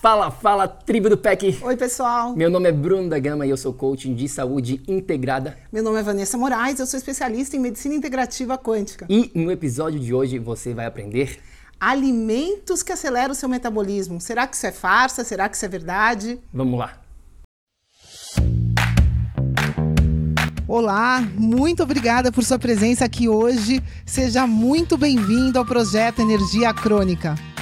Fala, fala, tribo do PEC! Oi, pessoal! Meu nome é Bruno da Gama e eu sou coaching de saúde integrada. Meu nome é Vanessa Moraes, eu sou especialista em medicina integrativa quântica. E no episódio de hoje você vai aprender alimentos que aceleram o seu metabolismo. Será que isso é farsa? Será que isso é verdade? Vamos lá. Olá, muito obrigada por sua presença aqui hoje. Seja muito bem-vindo ao projeto Energia Crônica.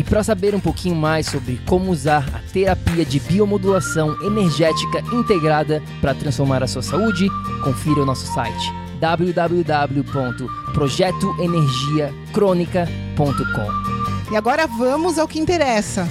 E para saber um pouquinho mais sobre como usar a terapia de biomodulação energética integrada para transformar a sua saúde, confira o nosso site www.projetoenergiacronica.com. E agora vamos ao que interessa.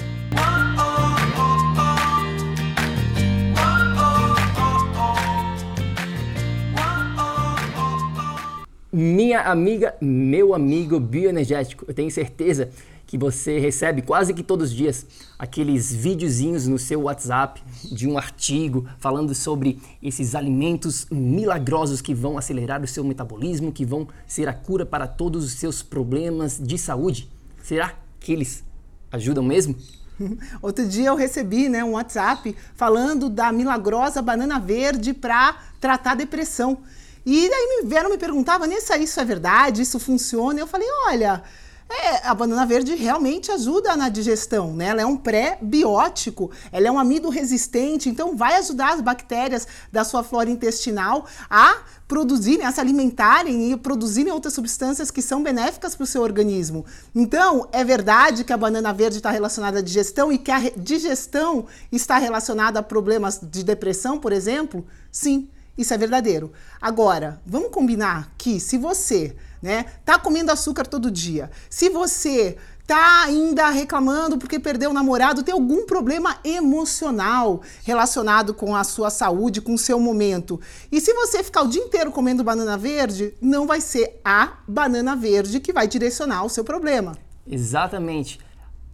Minha amiga, meu amigo bioenergético, eu tenho certeza que você recebe quase que todos os dias aqueles videozinhos no seu WhatsApp de um artigo falando sobre esses alimentos milagrosos que vão acelerar o seu metabolismo, que vão ser a cura para todos os seus problemas de saúde. Será que eles ajudam mesmo? Outro dia eu recebi né, um WhatsApp falando da milagrosa banana verde para tratar depressão. E daí me vieram me perguntar, Vanessa, isso é verdade? Isso funciona? Eu falei, olha, é, a banana verde realmente ajuda na digestão, né? Ela é um pré-biótico, ela é um amido resistente, então vai ajudar as bactérias da sua flora intestinal a produzirem, a se alimentarem e produzirem outras substâncias que são benéficas para o seu organismo. Então, é verdade que a banana verde está relacionada à digestão e que a digestão está relacionada a problemas de depressão, por exemplo? Sim, isso é verdadeiro. Agora, vamos combinar que se você né? Tá comendo açúcar todo dia. Se você tá ainda reclamando porque perdeu o namorado, tem algum problema emocional relacionado com a sua saúde, com o seu momento. E se você ficar o dia inteiro comendo banana verde, não vai ser a banana verde que vai direcionar o seu problema. Exatamente.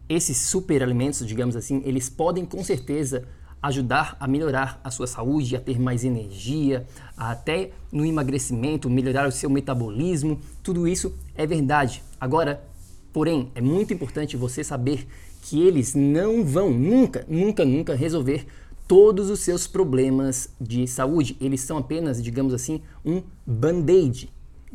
Esses superalimentos, digamos assim, eles podem com certeza ajudar a melhorar a sua saúde, a ter mais energia, até no emagrecimento, melhorar o seu metabolismo, tudo isso é verdade. Agora, porém, é muito importante você saber que eles não vão nunca, nunca, nunca resolver todos os seus problemas de saúde. Eles são apenas, digamos assim, um band-aid.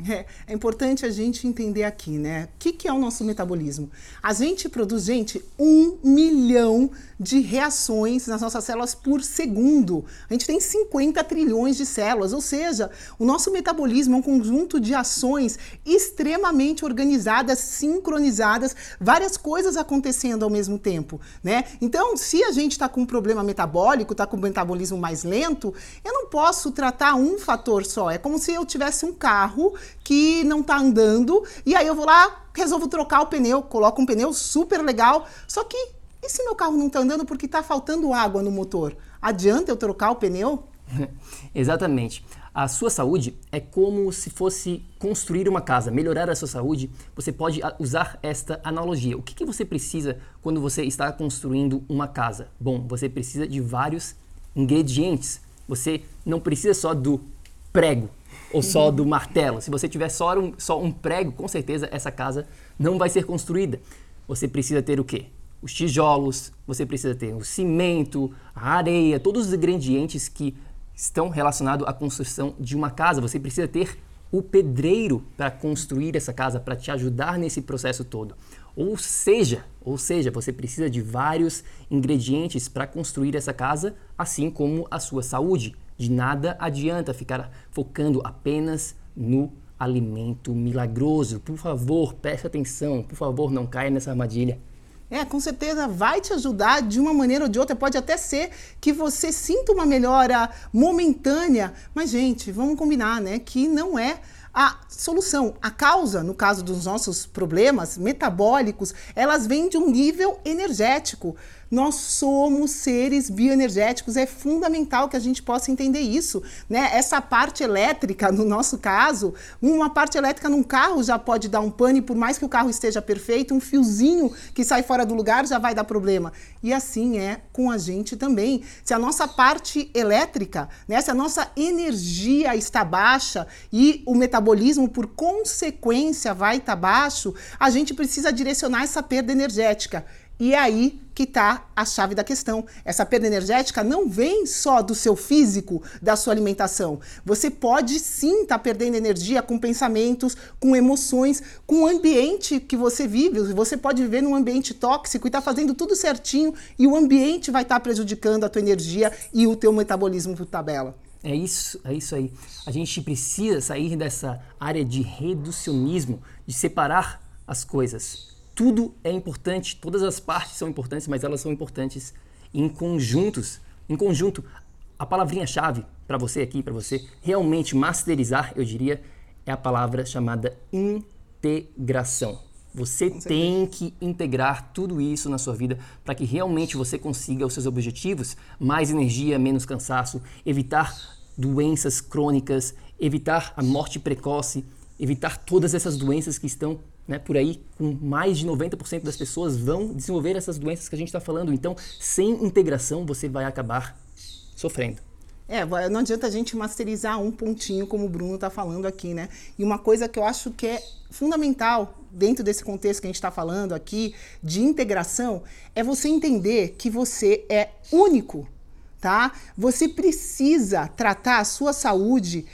É, é, importante a gente entender aqui, né? O que, que é o nosso metabolismo? A gente produz, gente, um milhão de reações nas nossas células por segundo. A gente tem 50 trilhões de células, ou seja, o nosso metabolismo é um conjunto de ações extremamente organizadas, sincronizadas, várias coisas acontecendo ao mesmo tempo, né? Então, se a gente está com um problema metabólico, está com o metabolismo mais lento, eu não posso tratar um fator só. É como se eu tivesse um carro que não está andando e aí eu vou lá, resolvo trocar o pneu, coloco um pneu super legal, só que e se meu carro não está andando porque está faltando água no motor? Adianta eu trocar o pneu? Exatamente. A sua saúde é como se fosse construir uma casa, melhorar a sua saúde. Você pode usar esta analogia. O que, que você precisa quando você está construindo uma casa? Bom, você precisa de vários ingredientes. Você não precisa só do prego ou só do martelo. Se você tiver só um, só um prego, com certeza essa casa não vai ser construída. Você precisa ter o quê? os tijolos, você precisa ter o cimento, a areia, todos os ingredientes que estão relacionados à construção de uma casa. Você precisa ter o pedreiro para construir essa casa, para te ajudar nesse processo todo. Ou seja, ou seja, você precisa de vários ingredientes para construir essa casa, assim como a sua saúde. De nada adianta ficar focando apenas no alimento milagroso. Por favor, preste atenção, por favor, não caia nessa armadilha. É, com certeza vai te ajudar de uma maneira ou de outra. Pode até ser que você sinta uma melhora momentânea, mas gente, vamos combinar, né, que não é a solução, a causa, no caso dos nossos problemas metabólicos, elas vêm de um nível energético. Nós somos seres bioenergéticos, é fundamental que a gente possa entender isso, né? Essa parte elétrica, no nosso caso, uma parte elétrica num carro já pode dar um pane, por mais que o carro esteja perfeito, um fiozinho que sai fora do lugar já vai dar problema. E assim é com a gente também. Se a nossa parte elétrica, né, se a nossa energia está baixa e o metabolismo, por consequência, vai estar baixo, a gente precisa direcionar essa perda energética. E é aí que está a chave da questão. Essa perda energética não vem só do seu físico, da sua alimentação. Você pode sim estar tá perdendo energia com pensamentos, com emoções, com o ambiente que você vive. Você pode viver num ambiente tóxico e estar tá fazendo tudo certinho e o ambiente vai estar tá prejudicando a tua energia e o teu metabolismo por tabela. É isso, é isso aí. A gente precisa sair dessa área de reducionismo, de separar as coisas tudo é importante, todas as partes são importantes, mas elas são importantes em conjuntos. Em conjunto, a palavrinha-chave para você aqui, para você realmente masterizar, eu diria, é a palavra chamada integração. Você tem que integrar tudo isso na sua vida para que realmente você consiga os seus objetivos, mais energia, menos cansaço, evitar doenças crônicas, evitar a morte precoce, evitar todas essas doenças que estão né, por aí, com mais de 90% das pessoas vão desenvolver essas doenças que a gente está falando. Então, sem integração, você vai acabar sofrendo. É, não adianta a gente masterizar um pontinho, como o Bruno está falando aqui, né? E uma coisa que eu acho que é fundamental dentro desse contexto que a gente está falando aqui de integração é você entender que você é único, tá? Você precisa tratar a sua saúde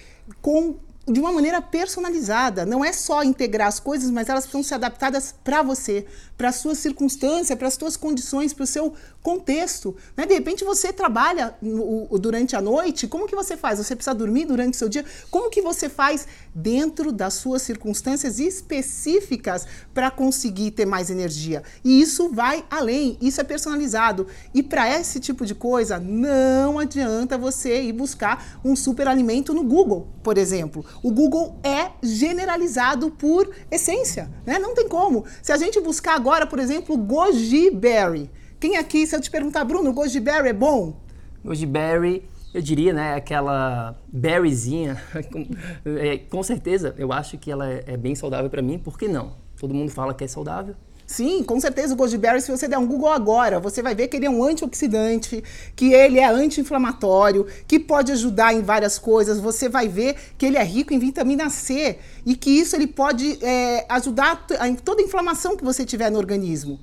com de uma maneira personalizada. Não é só integrar as coisas, mas elas precisam ser adaptadas para você, para a sua circunstância, para as suas condições, para o seu contexto. Né? De repente você trabalha no, durante a noite, como que você faz? Você precisa dormir durante o seu dia? Como que você faz dentro das suas circunstâncias específicas para conseguir ter mais energia? E isso vai além, isso é personalizado. E para esse tipo de coisa, não adianta você ir buscar um superalimento no Google, por exemplo o Google é generalizado por essência, né? Não tem como. Se a gente buscar agora, por exemplo, goji berry, quem aqui, se eu te perguntar, Bruno, goji berry é bom? Goji berry, eu diria, né, aquela berryzinha, é, com certeza, eu acho que ela é, bem saudável para mim, por que não? Todo mundo fala que é saudável, Sim, com certeza o goji berry, se você der um Google agora, você vai ver que ele é um antioxidante, que ele é anti-inflamatório, que pode ajudar em várias coisas. Você vai ver que ele é rico em vitamina C e que isso ele pode é, ajudar em toda a inflamação que você tiver no organismo.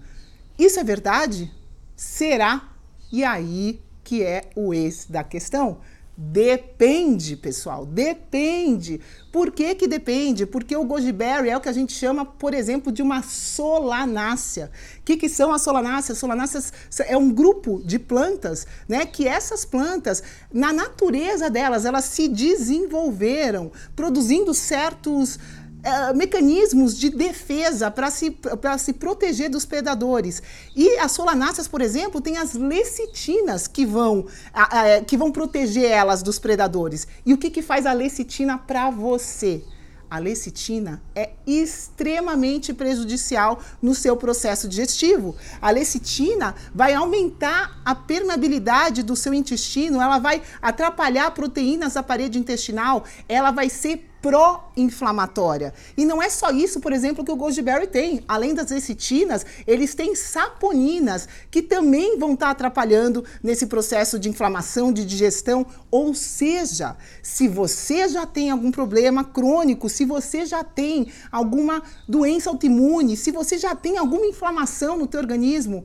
Isso é verdade? Será? E aí que é o ex da questão. Depende, pessoal, depende. Por que, que depende? Porque o goji berry é o que a gente chama, por exemplo, de uma solanácea. O que, que são as solanáceas? Solanáceas é um grupo de plantas, né? Que essas plantas, na natureza delas, elas se desenvolveram produzindo certos Uh, mecanismos de defesa para se, se proteger dos predadores. E as solanáceas, por exemplo, têm as lecitinas que vão, uh, que vão proteger elas dos predadores. E o que, que faz a lecitina para você? A lecitina é extremamente prejudicial no seu processo digestivo. A lecitina vai aumentar a permeabilidade do seu intestino, ela vai atrapalhar proteínas da parede intestinal, ela vai ser pró-inflamatória. E não é só isso, por exemplo, que o goji berry tem. Além das lecitinas, eles têm saponinas que também vão estar atrapalhando nesse processo de inflamação, de digestão. Ou seja, se você já tem algum problema crônico, se você já tem alguma doença autoimune, se você já tem alguma inflamação no teu organismo,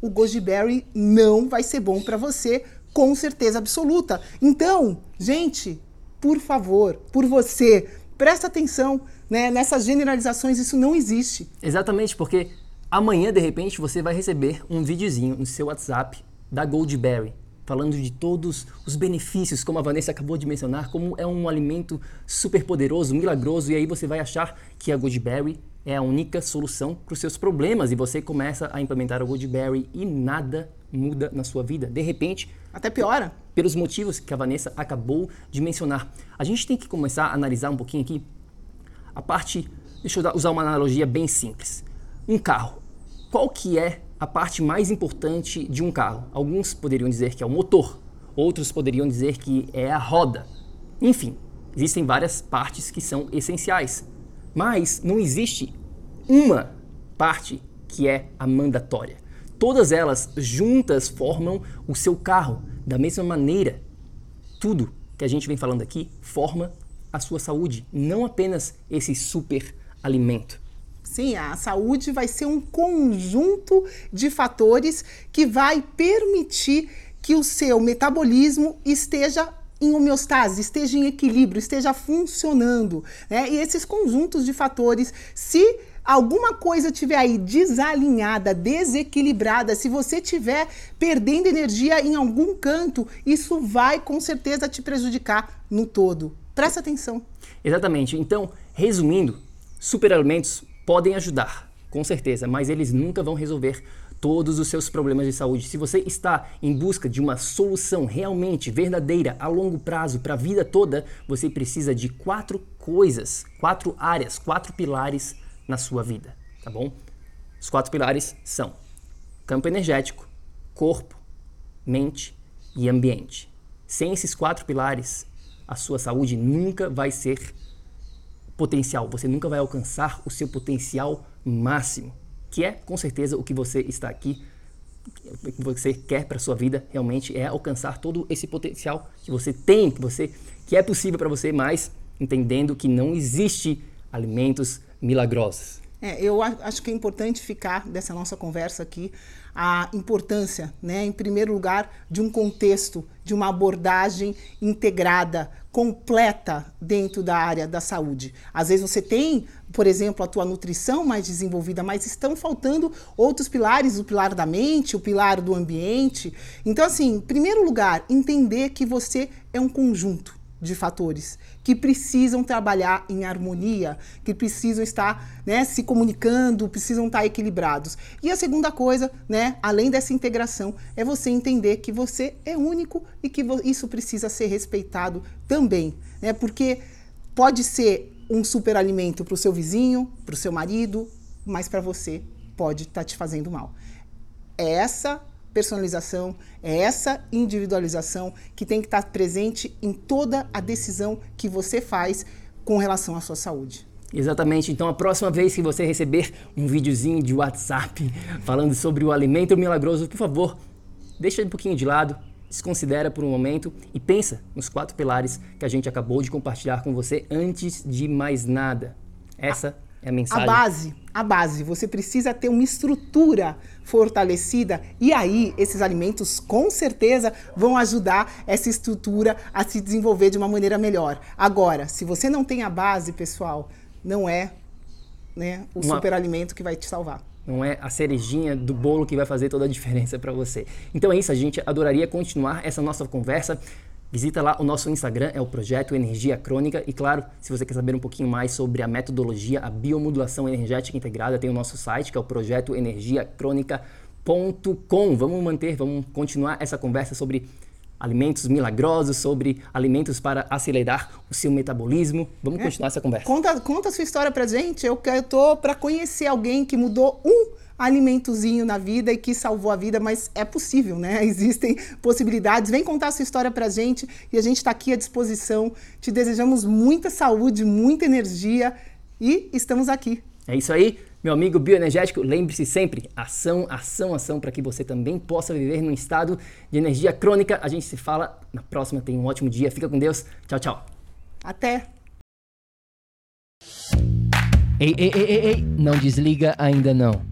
o goji berry não vai ser bom para você com certeza absoluta. Então, gente, por favor, por você, presta atenção né, nessas generalizações, isso não existe. Exatamente, porque amanhã, de repente, você vai receber um videozinho no seu WhatsApp da Goldberry, falando de todos os benefícios, como a Vanessa acabou de mencionar, como é um alimento super poderoso, milagroso, e aí você vai achar que a Goldberry é a única solução para os seus problemas e você começa a implementar o Goodberry e nada muda na sua vida. De repente, até piora. Pelos motivos que a Vanessa acabou de mencionar. A gente tem que começar a analisar um pouquinho aqui a parte, deixa eu usar uma analogia bem simples. Um carro. Qual que é a parte mais importante de um carro? Alguns poderiam dizer que é o motor, outros poderiam dizer que é a roda. Enfim, existem várias partes que são essenciais. Mas não existe uma parte que é a mandatória. Todas elas juntas formam o seu carro. Da mesma maneira, tudo que a gente vem falando aqui forma a sua saúde, não apenas esse super alimento. Sim, a saúde vai ser um conjunto de fatores que vai permitir que o seu metabolismo esteja em homeostase, esteja em equilíbrio, esteja funcionando. Né? E esses conjuntos de fatores, se alguma coisa tiver aí desalinhada, desequilibrada, se você tiver perdendo energia em algum canto, isso vai com certeza te prejudicar no todo. Presta atenção. Exatamente. Então, resumindo, superalimentos podem ajudar, com certeza, mas eles nunca vão resolver todos os seus problemas de saúde. Se você está em busca de uma solução realmente verdadeira a longo prazo para a vida toda, você precisa de quatro coisas, quatro áreas, quatro pilares na sua vida, tá bom? Os quatro pilares são campo energético, corpo, mente e ambiente. Sem esses quatro pilares, a sua saúde nunca vai ser potencial, você nunca vai alcançar o seu potencial máximo que é com certeza o que você está aqui, o que você quer para sua vida realmente é alcançar todo esse potencial que você tem, que você que é possível para você, mas entendendo que não existe alimentos milagrosos. É, eu acho que é importante ficar dessa nossa conversa aqui a importância, né, em primeiro lugar, de um contexto, de uma abordagem integrada, completa dentro da área da saúde. Às vezes você tem, por exemplo, a tua nutrição mais desenvolvida, mas estão faltando outros pilares, o pilar da mente, o pilar do ambiente. Então, assim, em primeiro lugar, entender que você é um conjunto de fatores que precisam trabalhar em harmonia, que precisam estar né, se comunicando, precisam estar equilibrados. E a segunda coisa, né, além dessa integração, é você entender que você é único e que isso precisa ser respeitado também. Né, porque pode ser um superalimento para o seu vizinho, para o seu marido, mas para você pode estar tá te fazendo mal. Essa personalização, é essa individualização que tem que estar presente em toda a decisão que você faz com relação à sua saúde. Exatamente. Então, a próxima vez que você receber um videozinho de WhatsApp falando sobre o alimento milagroso, por favor, deixa um pouquinho de lado, desconsidera por um momento e pensa nos quatro pilares que a gente acabou de compartilhar com você antes de mais nada. Essa é a mensagem. A base, a base. Você precisa ter uma estrutura fortalecida e aí esses alimentos com certeza vão ajudar essa estrutura a se desenvolver de uma maneira melhor. Agora, se você não tem a base, pessoal, não é né, o uma... superalimento que vai te salvar. Não é a cerejinha do bolo que vai fazer toda a diferença para você. Então é isso, a gente adoraria continuar essa nossa conversa. Visita lá o nosso Instagram, é o Projeto Energia Crônica. E claro, se você quer saber um pouquinho mais sobre a metodologia, a biomodulação energética integrada, tem o nosso site, que é o Projeto Energia Crônica.com. Vamos manter, vamos continuar essa conversa sobre alimentos milagrosos, sobre alimentos para acelerar o seu metabolismo. Vamos é. continuar essa conversa. Conta, conta a sua história pra gente. Eu, eu tô para conhecer alguém que mudou um alimentozinho na vida e que salvou a vida, mas é possível, né? Existem possibilidades. Vem contar a sua história pra gente e a gente está aqui à disposição. Te desejamos muita saúde, muita energia e estamos aqui. É isso aí, meu amigo bioenergético. Lembre-se sempre: ação, ação, ação, para que você também possa viver num estado de energia crônica. A gente se fala na próxima. Tenha um ótimo dia. Fica com Deus. Tchau, tchau. Até. Ei, ei, ei, ei, ei. não desliga ainda não